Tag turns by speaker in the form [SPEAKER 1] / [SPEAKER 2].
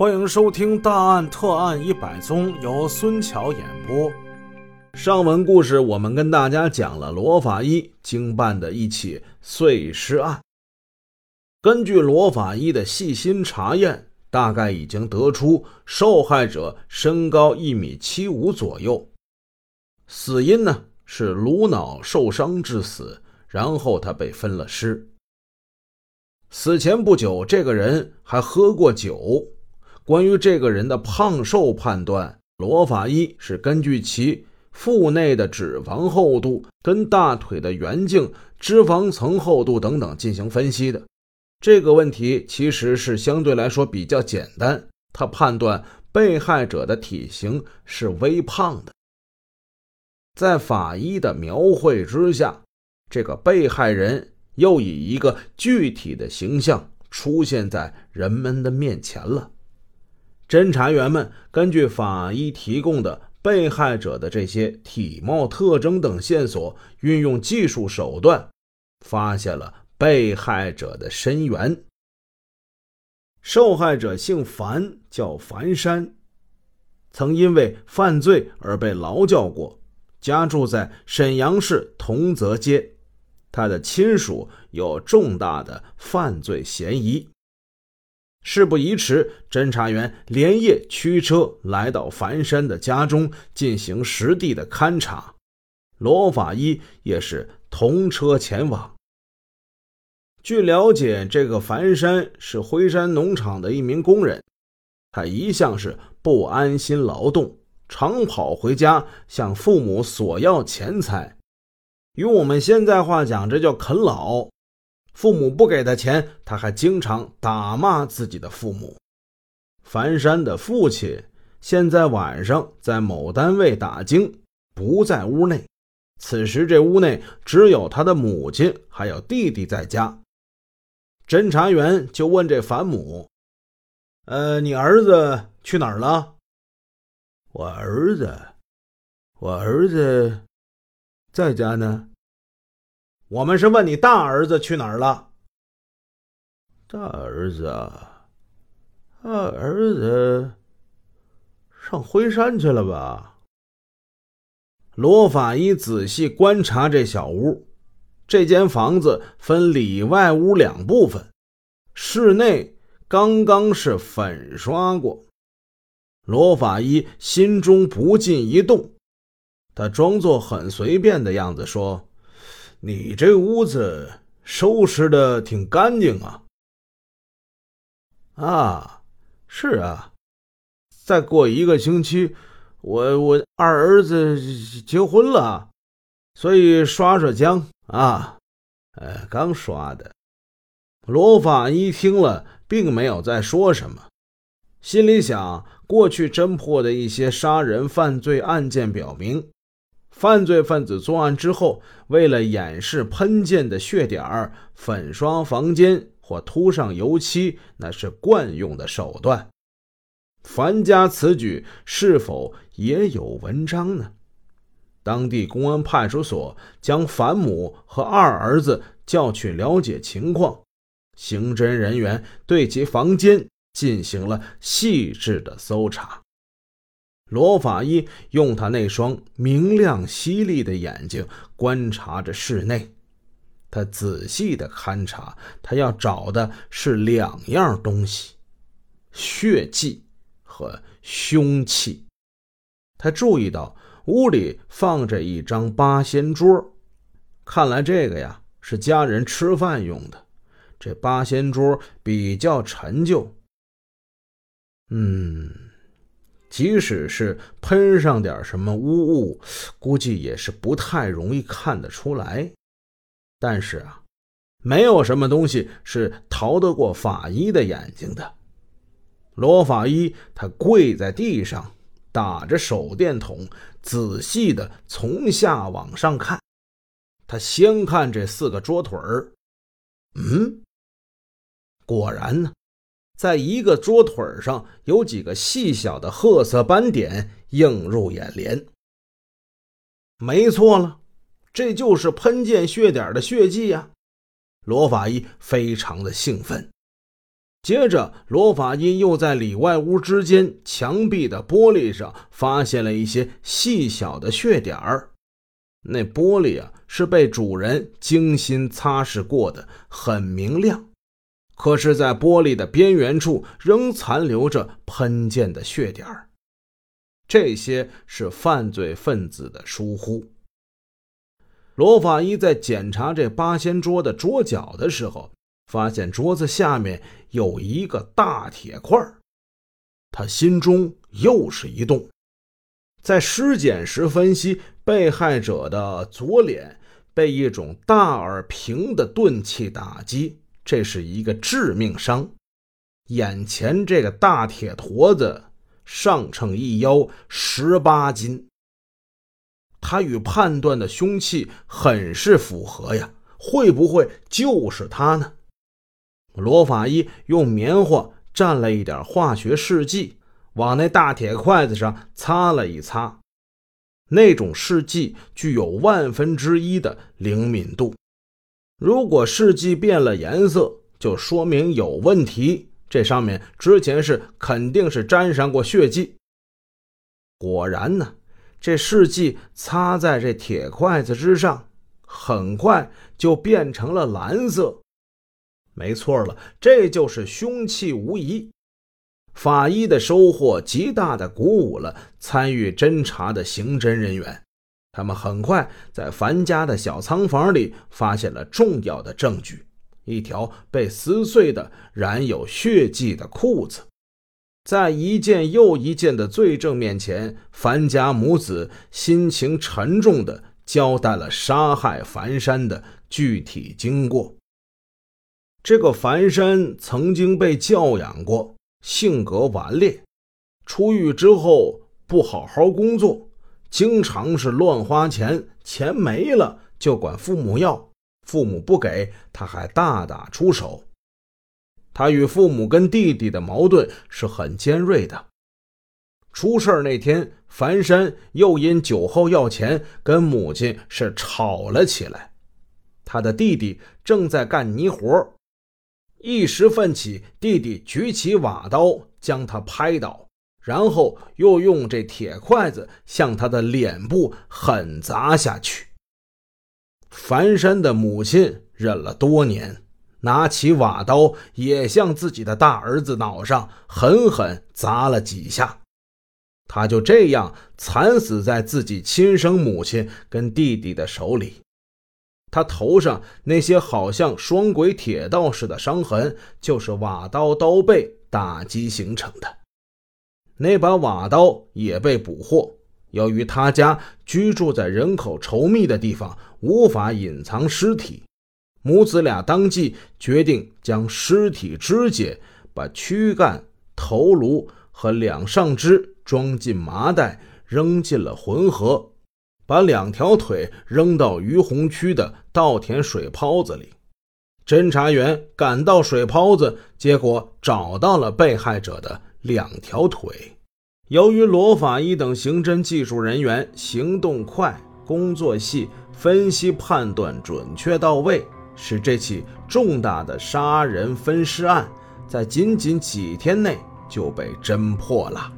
[SPEAKER 1] 欢迎收听《大案特案一百宗》，由孙桥演播。上文故事我们跟大家讲了罗法医经办的一起碎尸案。根据罗法医的细心查验，大概已经得出受害者身高一米七五左右，死因呢是颅脑受伤致死，然后他被分了尸。死前不久，这个人还喝过酒。关于这个人的胖瘦判断，罗法医是根据其腹内的脂肪厚度、跟大腿的圆径、脂肪层厚度等等进行分析的。这个问题其实是相对来说比较简单。他判断被害者的体型是微胖的。在法医的描绘之下，这个被害人又以一个具体的形象出现在人们的面前了。侦查员们根据法医提供的被害者的这些体貌特征等线索，运用技术手段，发现了被害者的身源。受害者姓樊，叫樊山，曾因为犯罪而被劳教过，家住在沈阳市同泽街。他的亲属有重大的犯罪嫌疑。事不宜迟，侦查员连夜驱车来到樊山的家中进行实地的勘查，罗法医也是同车前往。据了解，这个樊山是辉山农场的一名工人，他一向是不安心劳动，常跑回家向父母索要钱财，用我们现在话讲，这叫啃老。父母不给他钱，他还经常打骂自己的父母。樊山的父亲现在晚上在某单位打更，不在屋内。此时这屋内只有他的母亲还有弟弟在家。侦查员就问这樊母：“呃，你儿子去哪儿了？”“
[SPEAKER 2] 我儿子，我儿子在家呢。”
[SPEAKER 1] 我们是问你大儿子去哪儿了？
[SPEAKER 2] 大儿子，大儿子上辉山去了吧？
[SPEAKER 1] 罗法医仔细观察这小屋，这间房子分里外屋两部分，室内刚刚是粉刷过。罗法医心中不禁一动，他装作很随便的样子说。你这屋子收拾的挺干净啊！
[SPEAKER 2] 啊，是啊，再过一个星期，我我二儿子结婚了，所以刷刷浆啊，呃，刚刷的。
[SPEAKER 1] 罗法医听了，并没有再说什么，心里想：过去侦破的一些杀人犯罪案件表明。犯罪分子作案之后，为了掩饰喷溅的血点儿，粉刷房间或涂上油漆，那是惯用的手段。樊家此举是否也有文章呢？当地公安派出所将樊母和二儿子叫去了解情况，刑侦人员对其房间进行了细致的搜查。罗法医用他那双明亮犀利的眼睛观察着室内，他仔细的勘察，他要找的是两样东西：血迹和凶器。他注意到屋里放着一张八仙桌，看来这个呀是家人吃饭用的。这八仙桌比较陈旧，嗯。即使是喷上点什么污物，估计也是不太容易看得出来。但是啊，没有什么东西是逃得过法医的眼睛的。罗法医他跪在地上，打着手电筒，仔细的从下往上看。他先看这四个桌腿儿，嗯，果然呢。在一个桌腿上有几个细小的褐色斑点映入眼帘。没错了，这就是喷溅血点的血迹呀！罗法医非常的兴奋。接着，罗法医又在里外屋之间墙壁的玻璃上发现了一些细小的血点儿。那玻璃啊，是被主人精心擦拭过的，很明亮。可是，在玻璃的边缘处仍残留着喷溅的血点儿。这些是犯罪分子的疏忽。罗法医在检查这八仙桌的桌角的时候。发现桌子下面有一个大铁块他心中又是一动。在尸检时分析，被害者的左脸被一种大而平的钝器打击，这是一个致命伤。眼前这个大铁坨子上称一腰十八斤，他与判断的凶器很是符合呀，会不会就是他呢？罗法医用棉花蘸了一点化学试剂，往那大铁筷子上擦了一擦。那种试剂具有万分之一的灵敏度，如果试剂变了颜色，就说明有问题。这上面之前是肯定是沾上过血迹。果然呢，这试剂擦在这铁筷子之上，很快就变成了蓝色。没错了，这就是凶器无疑。法医的收获极大的鼓舞了参与侦查的刑侦人员，他们很快在樊家的小仓房里发现了重要的证据：一条被撕碎的染有血迹的裤子。在一件又一件的罪证面前，樊家母子心情沉重地交代了杀害樊山的具体经过。这个樊山曾经被教养过，性格顽劣，出狱之后不好好工作，经常是乱花钱，钱没了就管父母要，父母不给他还大打出手。他与父母跟弟弟的矛盾是很尖锐的。出事那天，樊山又因酒后要钱，跟母亲是吵了起来。他的弟弟正在干泥活。一时奋起，弟弟举起瓦刀将他拍倒，然后又用这铁筷子向他的脸部狠砸下去。樊山的母亲忍了多年，拿起瓦刀也向自己的大儿子脑上狠狠砸了几下，他就这样惨死在自己亲生母亲跟弟弟的手里。他头上那些好像双轨铁道似的伤痕，就是瓦刀刀背打击形成的。那把瓦刀也被捕获。由于他家居住在人口稠密的地方，无法隐藏尸体，母子俩当即决定将尸体肢解，把躯干、头颅和两上肢装进麻袋，扔进了浑河。把两条腿扔到于洪区的稻田水泡子里，侦查员赶到水泡子，结果找到了被害者的两条腿。由于罗法医等刑侦技术人员行动快、工作细、分析判断准确到位，使这起重大的杀人分尸案在仅仅几天内就被侦破了。